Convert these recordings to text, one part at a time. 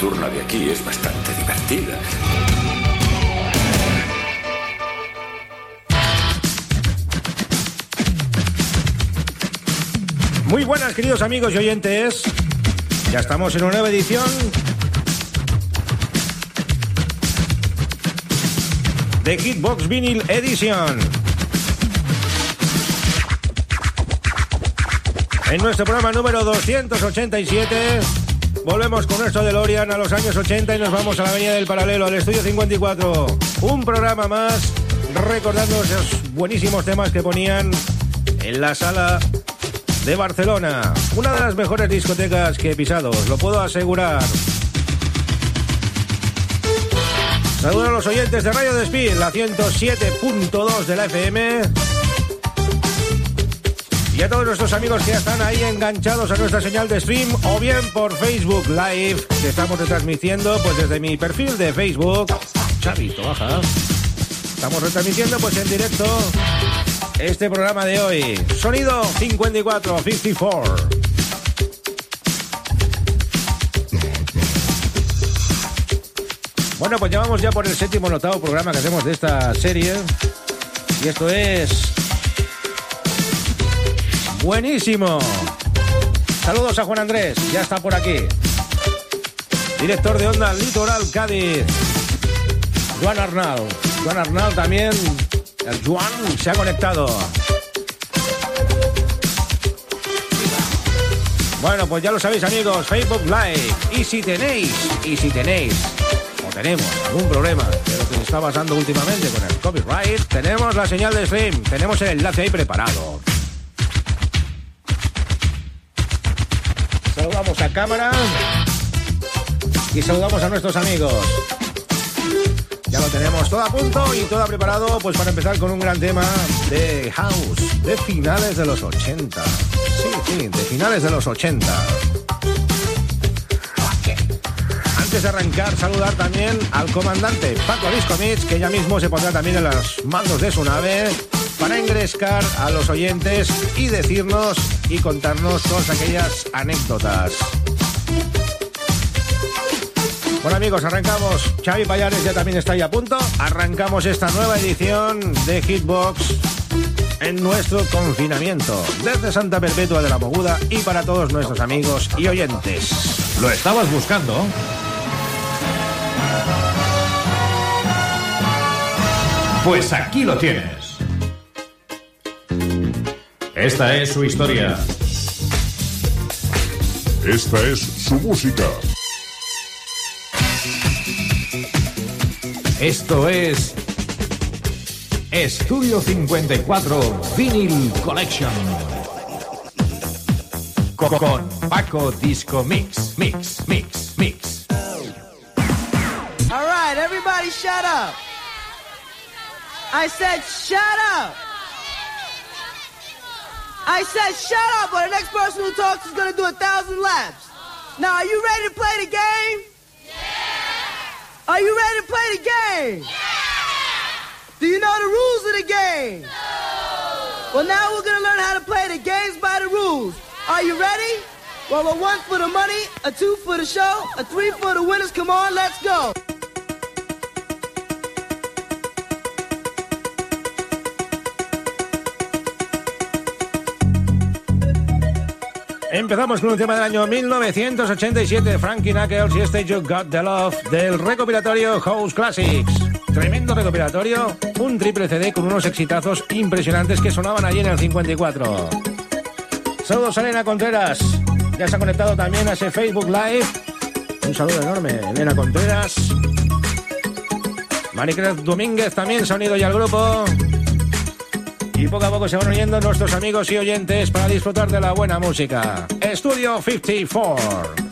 Nocturna de aquí es bastante divertida. Muy buenas, queridos amigos y oyentes. Ya estamos en una nueva edición de Hitbox Vinyl Edition. En nuestro programa número 287 volvemos con nuestro DeLorean a los años 80 y nos vamos a la Avenida del Paralelo, al Estudio 54. Un programa más recordando esos buenísimos temas que ponían en la sala de Barcelona. Una de las mejores discotecas que he pisado, os lo puedo asegurar. Saludos a los oyentes de Radio Despí, la 107.2 de la FM. Y a todos nuestros amigos que ya están ahí enganchados a nuestra señal de stream o bien por Facebook Live, que estamos retransmitiendo pues desde mi perfil de Facebook. Chavito, baja. Estamos retransmitiendo pues en directo este programa de hoy. Sonido 54, 54. Bueno, pues llevamos ya por el séptimo o octavo programa que hacemos de esta serie. Y esto es. Buenísimo. Saludos a Juan Andrés, ya está por aquí. Director de Onda Litoral Cádiz. Juan Arnal. Juan Arnal también. El Juan se ha conectado. Bueno, pues ya lo sabéis amigos, Facebook Live. Y si tenéis, y si tenéis, o tenemos algún problema de lo que está pasando últimamente con el copyright, tenemos la señal de stream, tenemos el enlace ahí preparado. Saludamos a cámara y saludamos a nuestros amigos. Ya lo tenemos todo a punto y todo preparado pues para empezar con un gran tema de house de finales de los 80. Sí, sí, de finales de los 80. Antes de arrancar, saludar también al comandante Paco Discomits, que ya mismo se pondrá también en los mandos de su nave para ingresar a los oyentes y decirnos y contarnos todas aquellas anécdotas. Bueno amigos, arrancamos. Xavi Payares ya también está ahí a punto. Arrancamos esta nueva edición de Hitbox en nuestro confinamiento. Desde Santa Perpetua de la Moguda y para todos nuestros amigos y oyentes. ¿Lo estabas buscando? Pues aquí lo tienes. Esta es su historia. Esta es su música. Esto es Estudio 54 Vinyl Collection. Con Paco Disco Mix, Mix, Mix, Mix. All right, everybody shut up. I said shut up. I said shut up, or the next person who talks is going to do a thousand laps. Now, are you ready to play the game? Yeah. Are you ready to play the game? Yeah. Do you know the rules of the game? No. Well, now we're going to learn how to play the games by the rules. Are you ready? Well, a one for the money, a two for the show, a three for the winners. Come on, let's go. Empezamos con un tema del año 1987, Frankie Knuckles y este You Got the Love del recopilatorio House Classics. Tremendo recopilatorio, un triple CD con unos exitazos impresionantes que sonaban allí en el 54. Saludos a Elena Contreras, ya se ha conectado también a ese Facebook Live. Un saludo enorme, Elena Contreras. Maricruz Domínguez también se ha unido ya al grupo. Y poco a poco se van uniendo nuestros amigos y oyentes para disfrutar de la buena música. Estudio 54.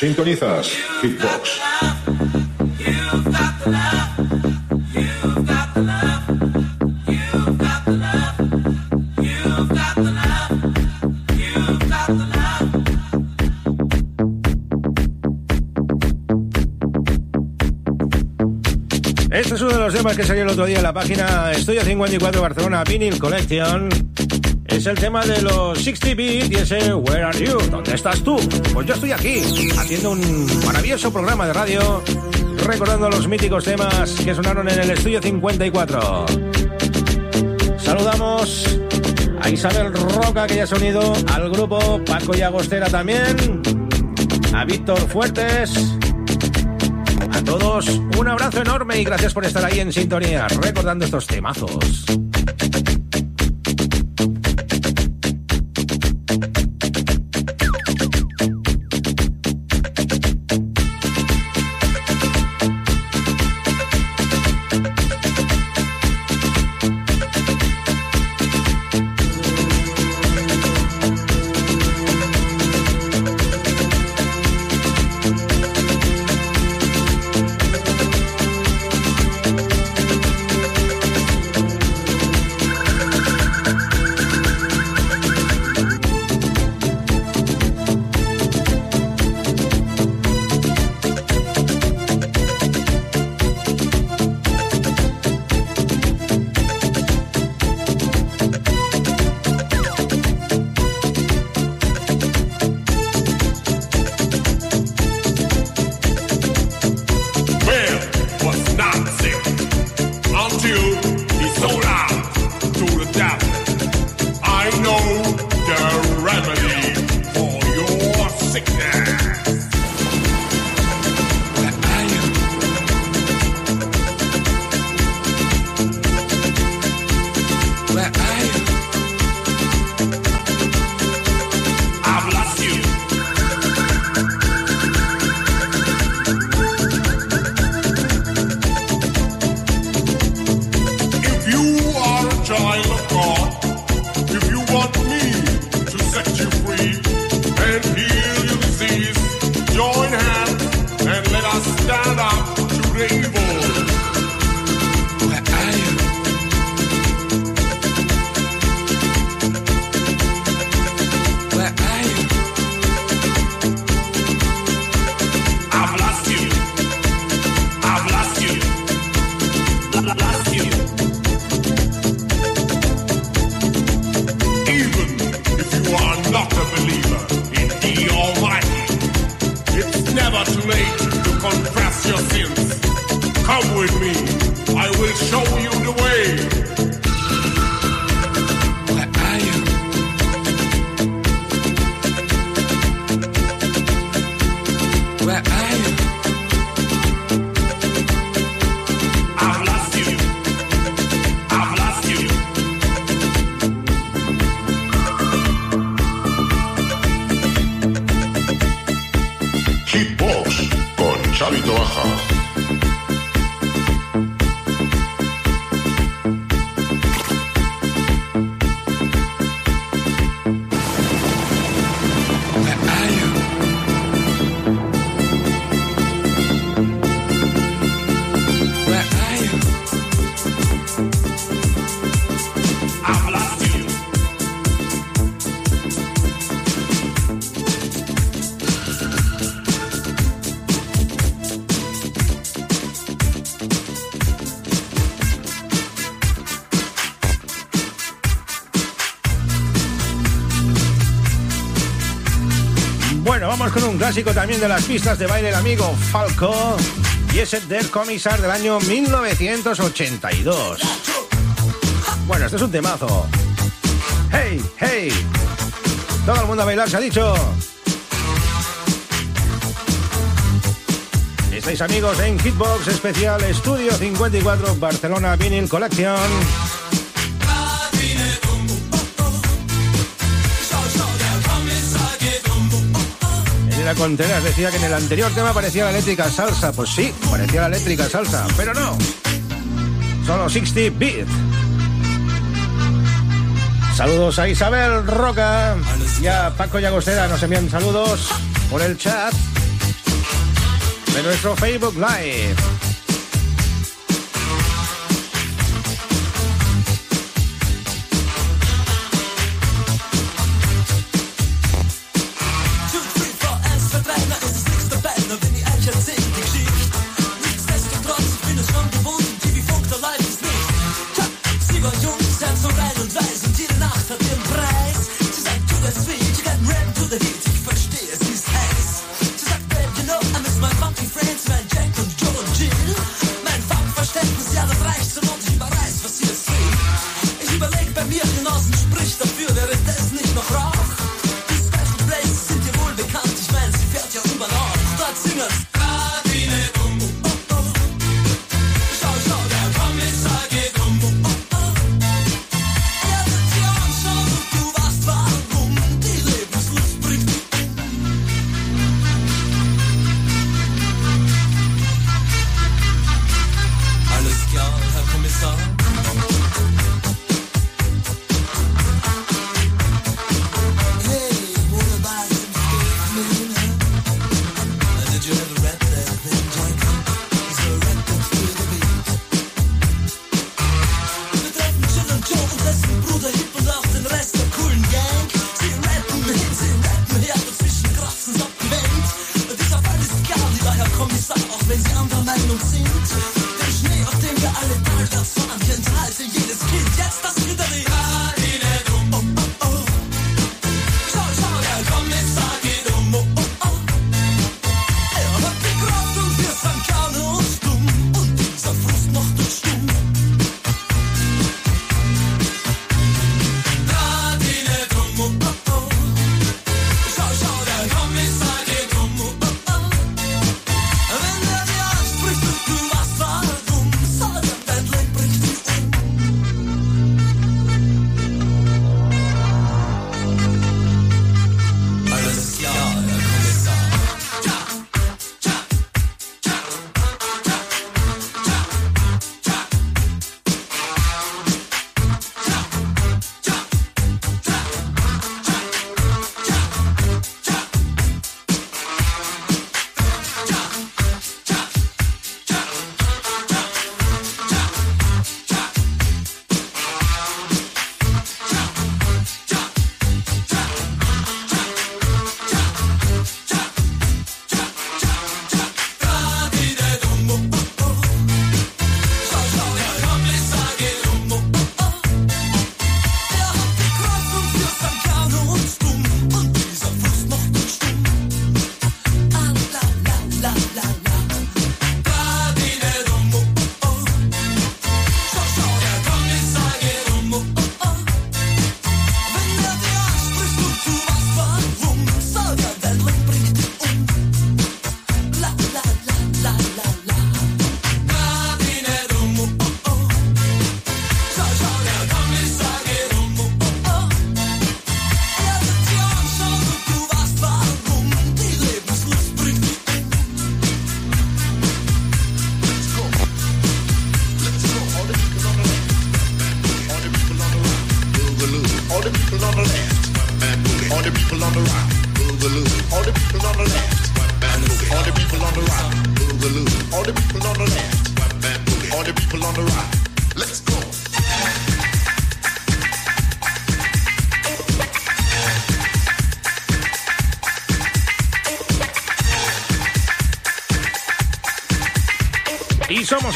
Sintonizas Hitbox. Este es uno de los temas que salió el otro día en la página Estudio 54 Barcelona Vinyl Collection. Es el tema de los 60 Beat y Where Are You? ¿Dónde estás tú? Pues yo estoy aquí, haciendo un maravilloso programa de radio, recordando los míticos temas que sonaron en el Estudio 54. Saludamos a Isabel Roca, que ya se ha unido al grupo, Paco y Agostera también, a Víctor Fuertes, a todos un abrazo enorme y gracias por estar ahí en sintonía, recordando estos temazos. Clásico también de las pistas de baile, el amigo Falco. Y ese del Comisar del año 1982. Bueno, este es un temazo. ¡Hey, hey! Todo el mundo a bailar, se ha dicho. Estáis amigos en Hitbox Especial Estudio 54 Barcelona Vinyl Collection. Contreras decía que en el anterior tema parecía la eléctrica salsa. Pues sí, parecía la eléctrica salsa, pero no. Solo 60 bit. Saludos a Isabel Roca y a Paco Llagostera. Nos envían saludos por el chat. de nuestro Facebook Live.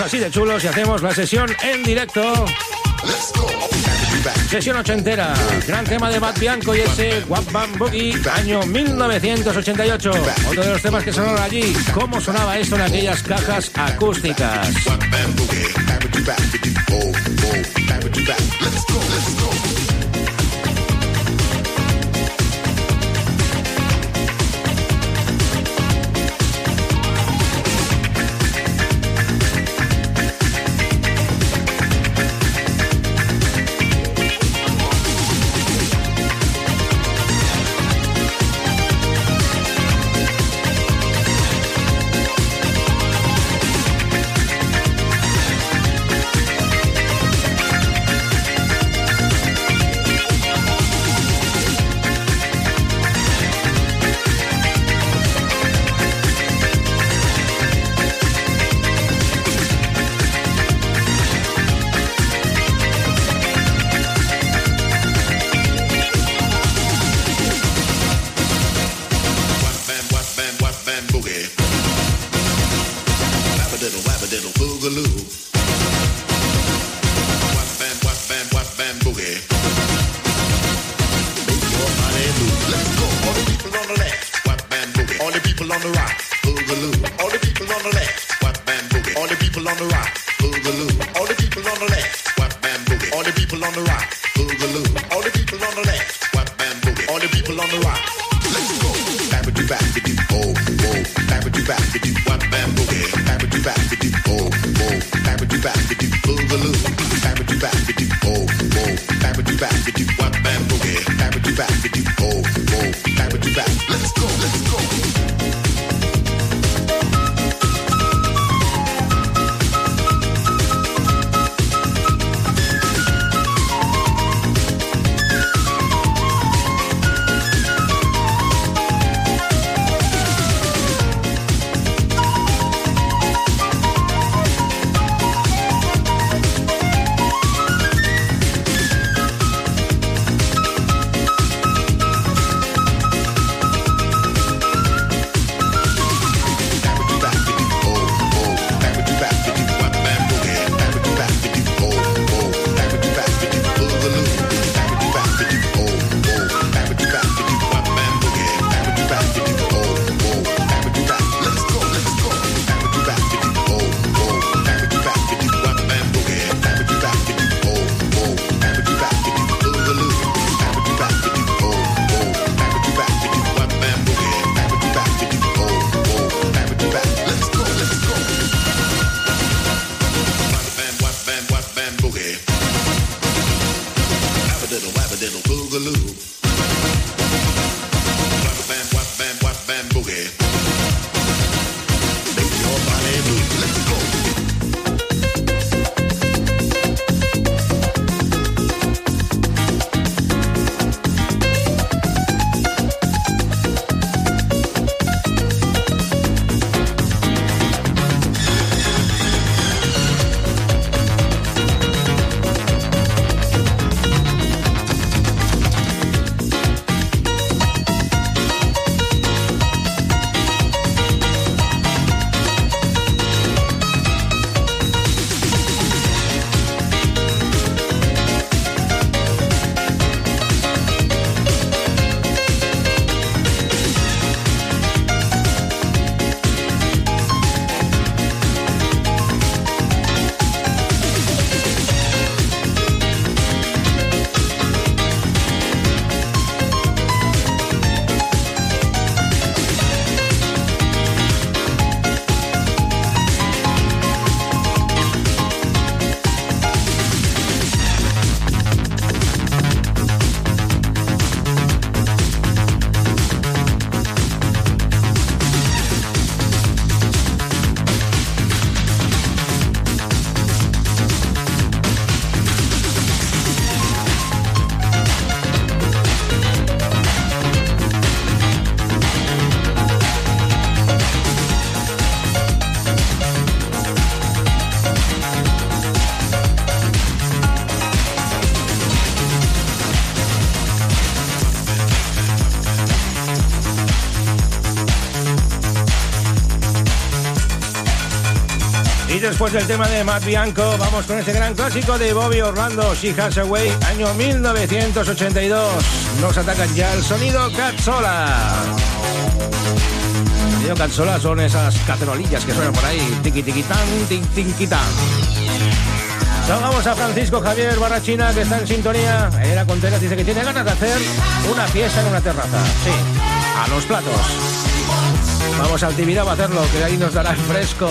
Así de chulos y hacemos la sesión en directo. Sesión ochentera, gran tema de Matt Bianco y ese Wap Bam Boogie, año 1988. Otro de los temas que sonaron allí, cómo sonaba esto en aquellas cajas acústicas. después del tema de Matt Bianco, vamos con este gran clásico de Bobby Orlando, She Has Away, año 1982. Nos atacan ya el sonido Cazzola. El sonido Cazzola son esas cacerolillas que suenan por ahí, tiqui tiqui tan, tiqui tan. Salgamos a Francisco Javier Barrachina, que está en sintonía. Era Contreras dice que tiene ganas de hacer una fiesta en una terraza. Sí, a los platos. Vamos al Tibidabo a hacerlo, que ahí nos dará el fresco.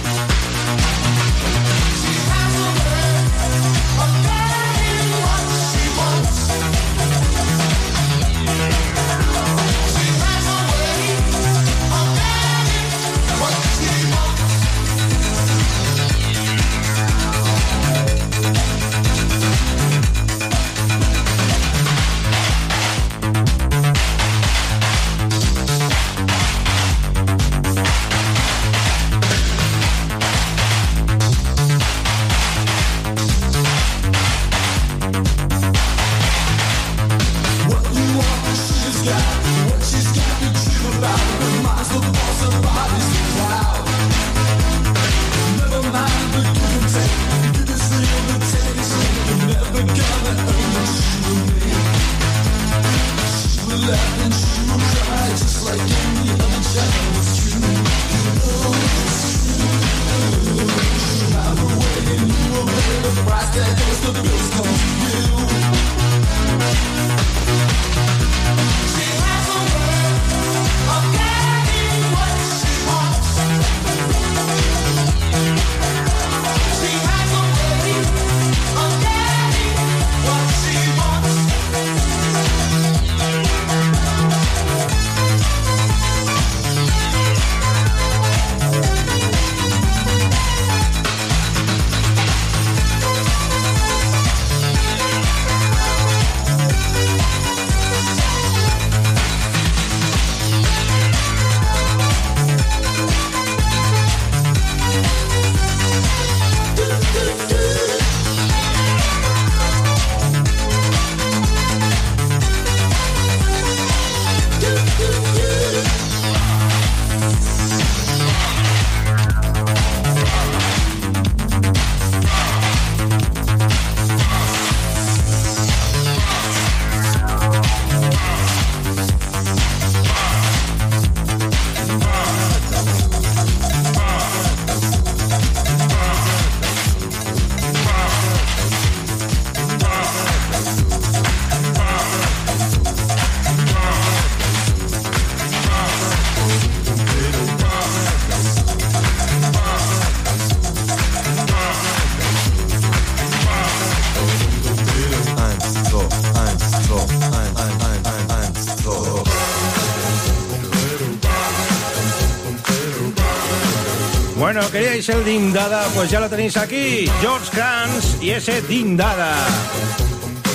El Dindada, pues ya lo tenéis aquí. George Kranz y ese Dindada.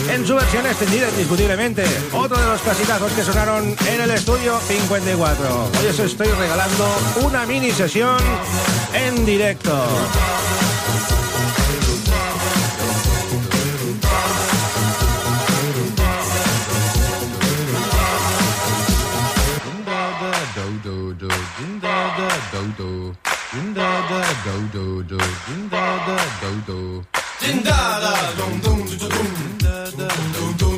En su versión extendida, indiscutiblemente. Otro de los clasicazos que sonaron en el estudio 54. Hoy os estoy regalando una mini sesión en directo. Din da da do do do. Din da da do do. Din da da dum dum dum dum. Din.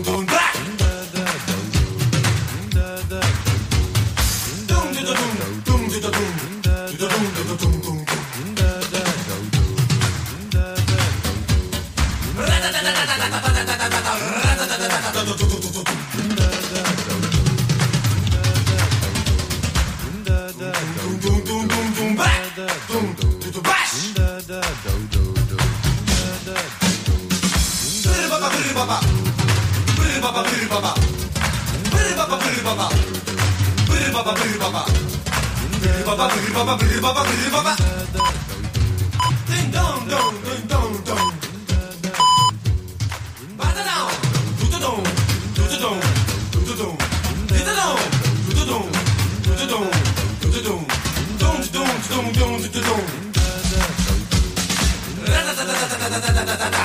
baba, bidi baba, bidi baba, bidi baba. Ding dong dong, ding dong dong. Bada dong, do do dong, do do dong, do do dong, did do dong, do do dong, do do dong, do do dong, dong dong dong dong dong dong. Da da da da da da da da da da.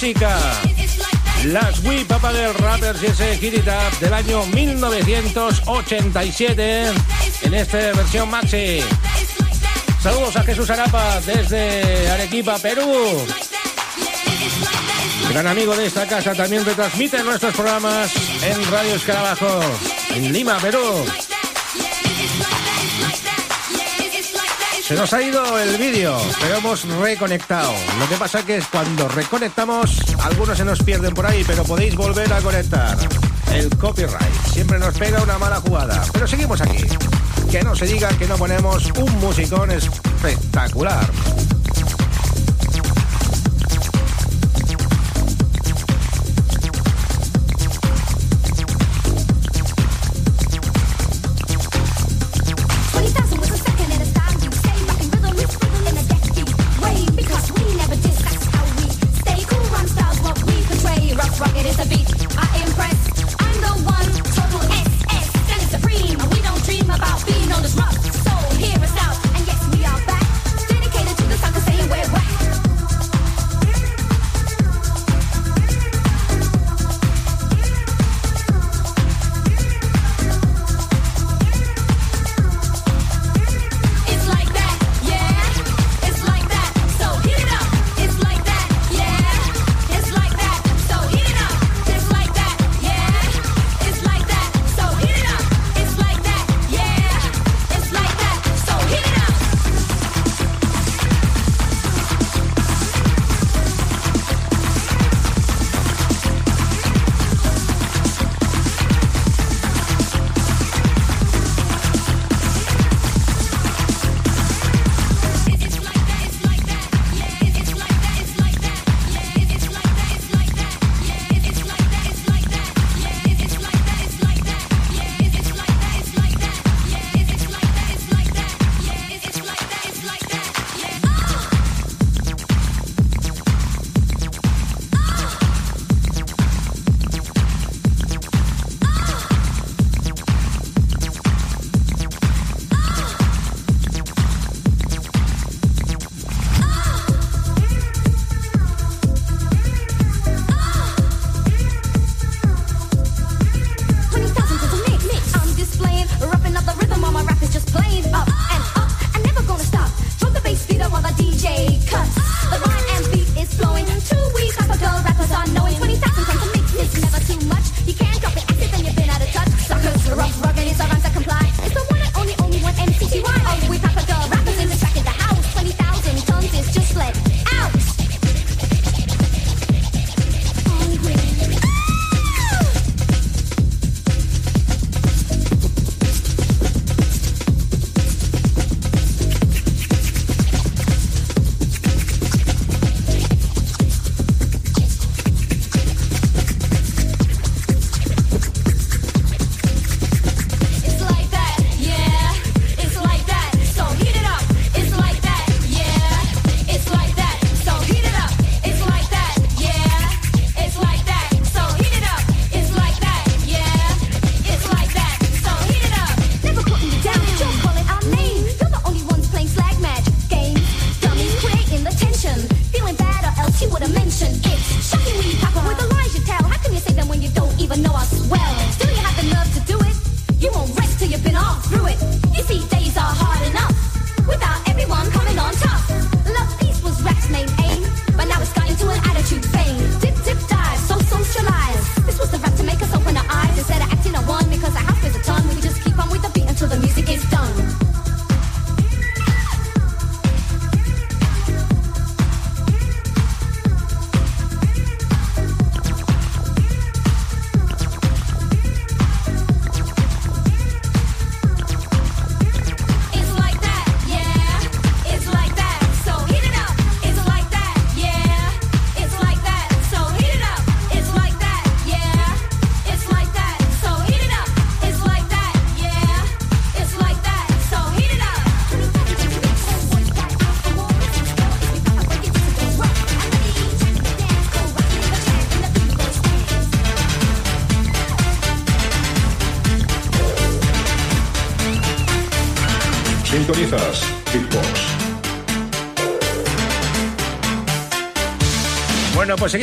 Música. Las We Papa Girl Rappers y ese Hit It del año 1987 en esta versión maxi. Saludos a Jesús Arapa desde Arequipa, Perú. Gran amigo de esta casa también retransmite nuestros programas en Radio Escarabajo, en Lima, Perú. Se nos ha ido el vídeo, pero hemos reconectado. Lo que pasa que es cuando reconectamos, algunos se nos pierden por ahí, pero podéis volver a conectar. el copyright. Siempre nos pega una mala jugada. Pero seguimos aquí. Que no se diga que no ponemos un musicón espectacular.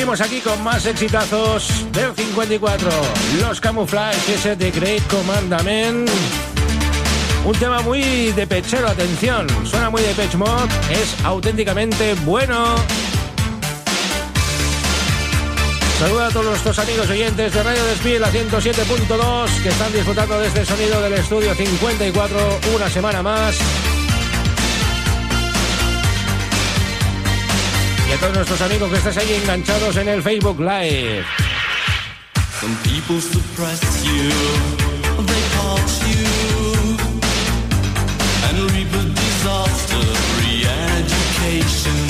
Seguimos aquí con más exitazos del 54. Los Camouflage, ese de Great Commandment. Un tema muy de pechero, atención. Suena muy de Pech Mod, es auténticamente bueno. Saluda a todos nuestros amigos oyentes de Radio Despiel a 107.2 que están disfrutando de este sonido del estudio 54 una semana más. Y a todos nuestros amigos que estáis ahí enganchados en el Facebook Live. Some people suppress you, they part you, and reap a disaster. Re-education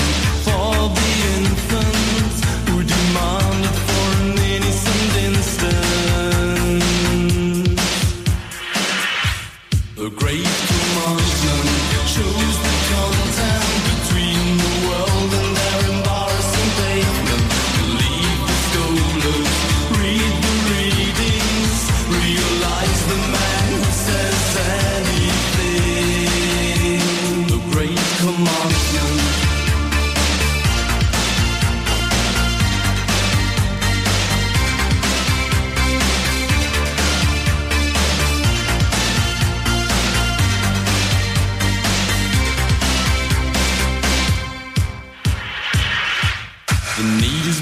The need is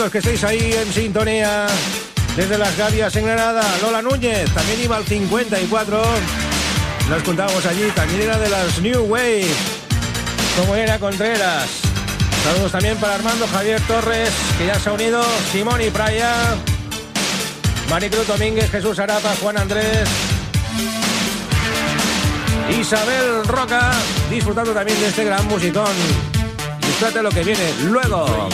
amigos que estéis ahí en sintonía. Desde las Gavias en Granada, Lola Núñez, también iba al 54. Nos contábamos allí, también era de las New Wave, como era Contreras. Saludos también para Armando Javier Torres, que ya se ha unido, Simón y Praya, Maricruz Domínguez, Jesús Arapa, Juan Andrés, Isabel Roca, disfrutando también de este gran musicón. Disfrute lo que viene luego.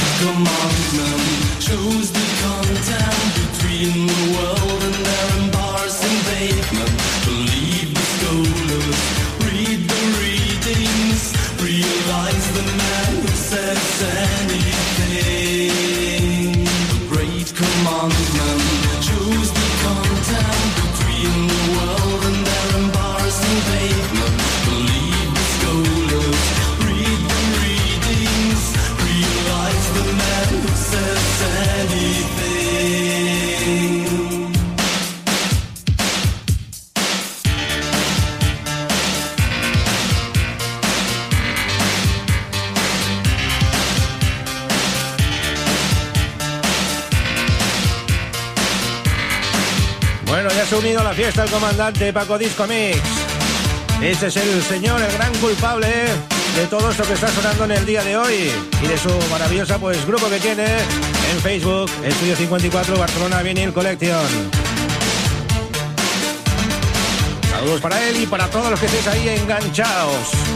Comandante Paco Disco Mix. Este es el señor, el gran culpable de todo esto que está sonando en el día de hoy y de su maravillosa pues grupo que tiene en Facebook, Estudio 54 Barcelona Vinyl Collection. Saludos para él y para todos los que estéis ahí enganchados.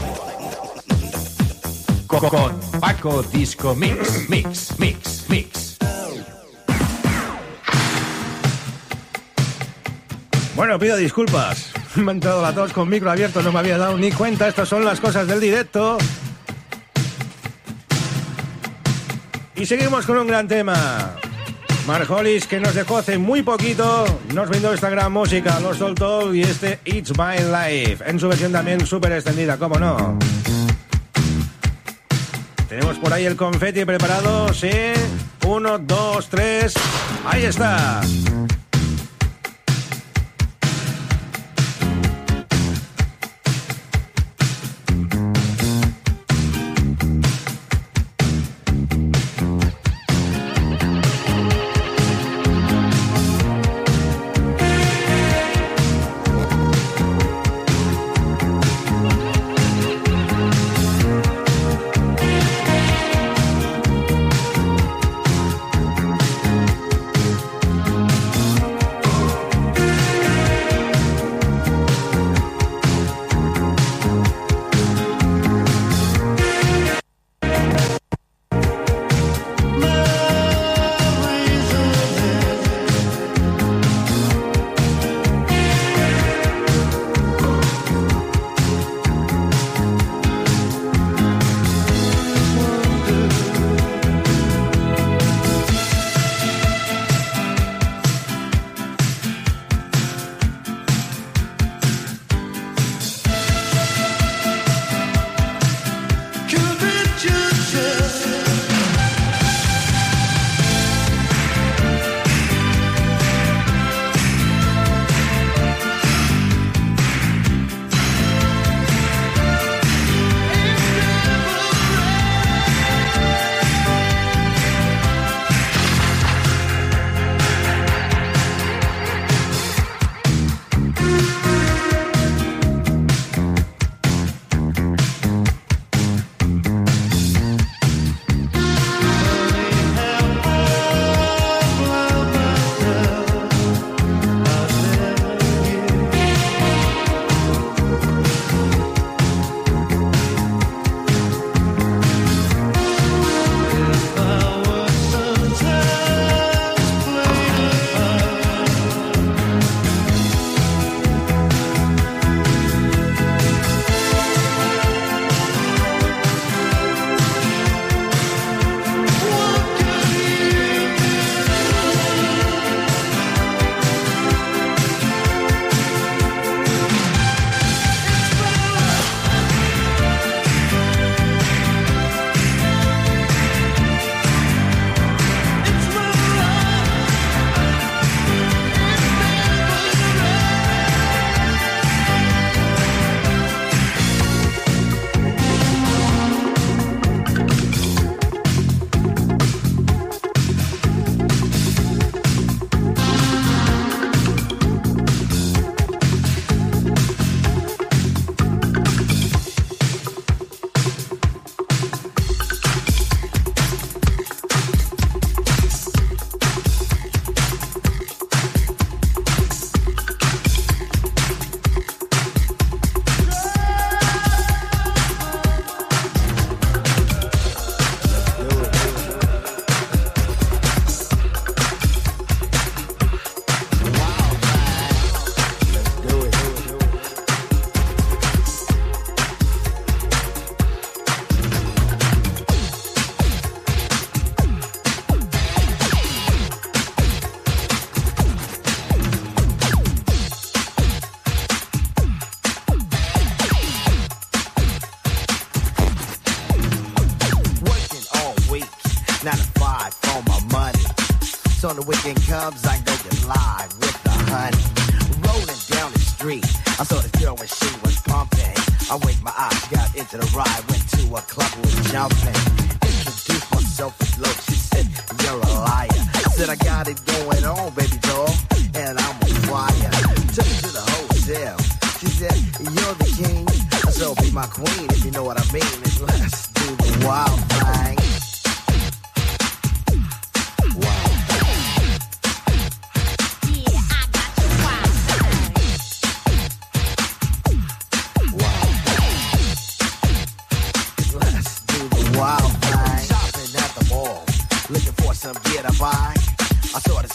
Co- Con Paco Disco Mix, Mix, Mix, Mix. Bueno, pido disculpas. Me ha entrado la tos con micro abierto, no me había dado ni cuenta. Estas son las cosas del directo. Y seguimos con un gran tema. Marjolis, que nos dejó hace muy poquito, nos brindó esta gran música, los soltó y este It's My Life, en su versión también súper extendida, ¿cómo no? Tenemos por ahí el confeti preparado, sí. Uno, dos, tres. Ahí está.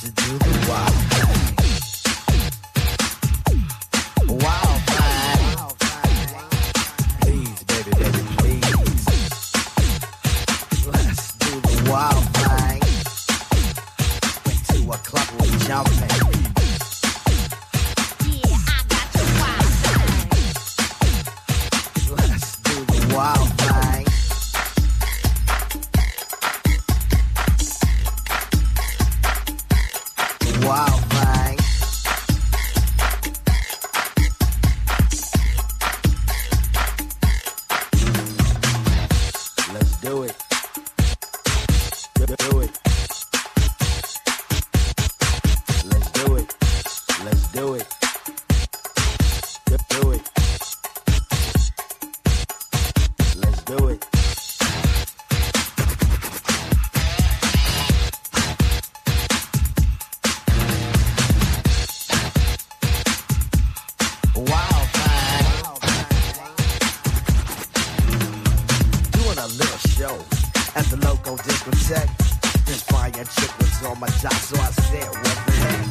To do the wild chick was on my job, so I said, what the heck?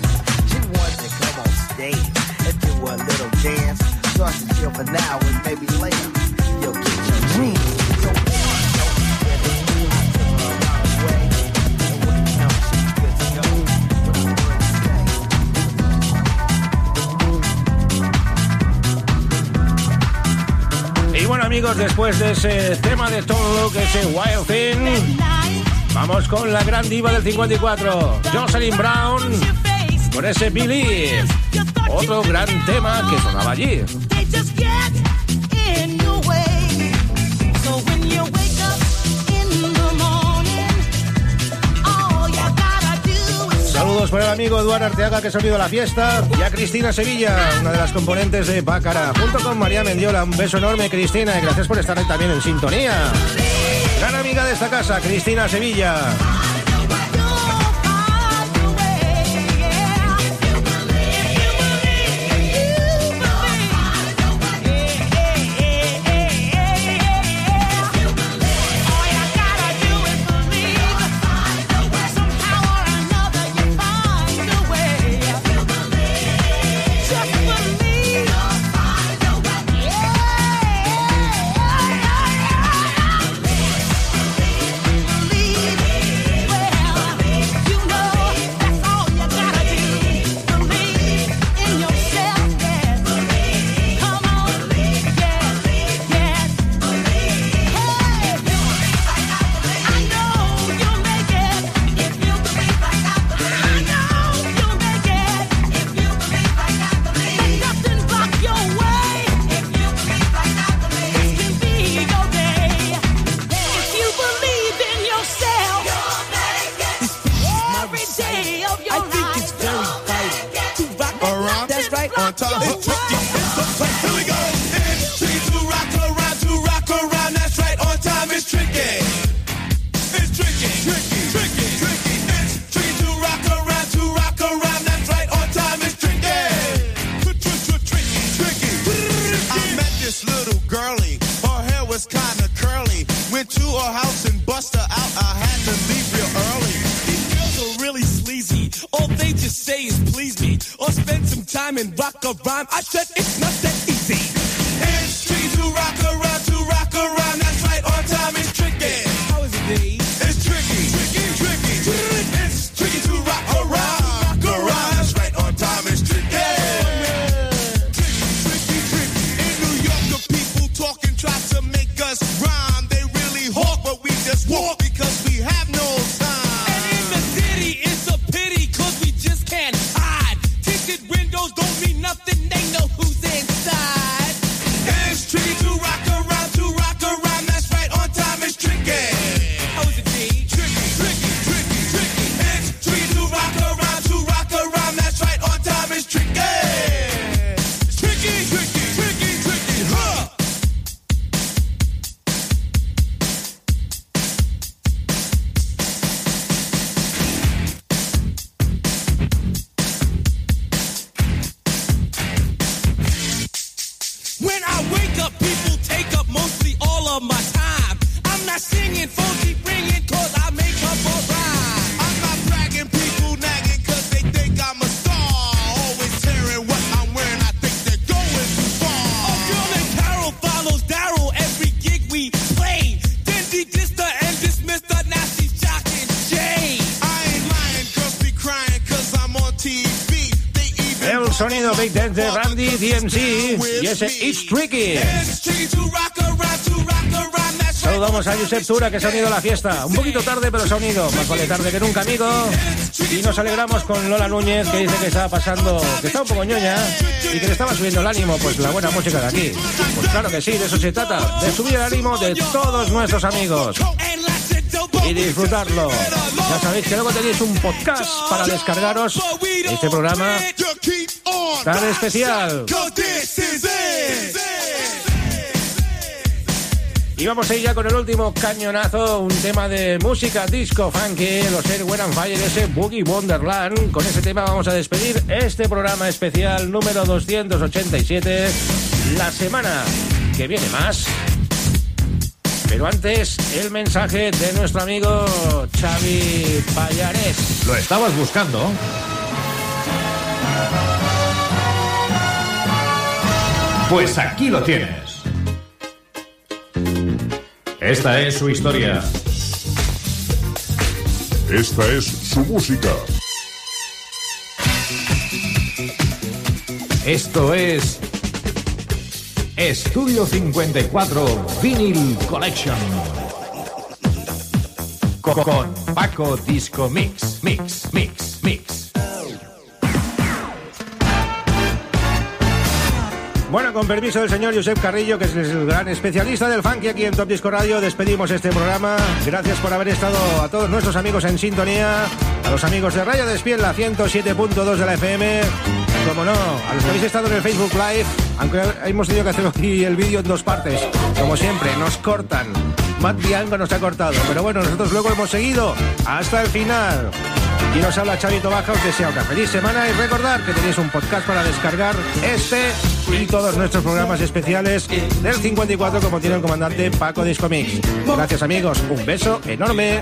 She wanted to come on stage and do a little dance. So I said, chill for now and maybe later. You'll get your chance. So? Y bueno amigos, después de ese tema de Tom Look, ese Wild Thing, vamos con la gran diva del 54, Jocelyn Brown, con ese Believe, otro gran tema que sonaba allí. Saludos por el amigo Eduardo Arteaga que se ha unido a la fiesta y a Cristina Sevilla, una de las componentes de Bácara, junto con María Mendiola. Un beso enorme, Cristina, y gracias por estar también en sintonía. De esta casa, Cristina Sevilla. That's right. On top. It's tricky. Sonido Big Dance de Randy DMC y ese It's Tricky. Saludamos a Josep Tura que se ha unido a la fiesta. Un poquito tarde, pero se ha unido. Más vale tarde que nunca, amigo. Y nos alegramos con Lola Núñez, que dice que estaba pasando, que está un poco ñoña y que le estaba subiendo el ánimo, pues la buena música de aquí. Pues claro que sí, de eso se trata, de subir el ánimo de todos nuestros amigos y disfrutarlo. Ya sabéis que luego tenéis un podcast para descargaros este programa tan especial. Y vamos a ya con el último cañonazo, un tema de música disco funky, los Airware and Fire, ese Boogie Wonderland. Con ese tema vamos a despedir este programa especial número 287. La semana que viene más. Pero antes, el mensaje de nuestro amigo Xavi Payares. ¿Lo estabas buscando? Pues aquí lo tienes. Esta es su historia. Esta es su música. Esto es Estudio 54 Vinyl Collection. Co- Con Paco Disco Mix, Mix, Mix, Mix. Bueno, con permiso del señor Josep Carrillo, que es el gran especialista del funky aquí en Top Disco Radio, despedimos este programa. Gracias por haber estado a todos nuestros amigos en sintonía, a los amigos de Rayo Despiel, la 107.2 de la FM, como no, a los que habéis estado en el Facebook Live, aunque hemos tenido que hacer aquí el vídeo en dos partes, como siempre, nos cortan. Matt Bianco nos ha cortado, pero bueno, nosotros luego hemos seguido hasta el final. Y nos habla Chavito Baja, os desea una feliz semana y recordar que tenéis un podcast para descargar este y todos nuestros programas especiales del 54 como tiene el comandante Paco Discomix. Gracias amigos, un beso enorme.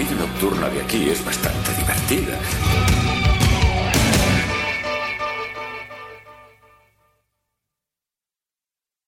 Vida nocturna de aquí es bastante divertida.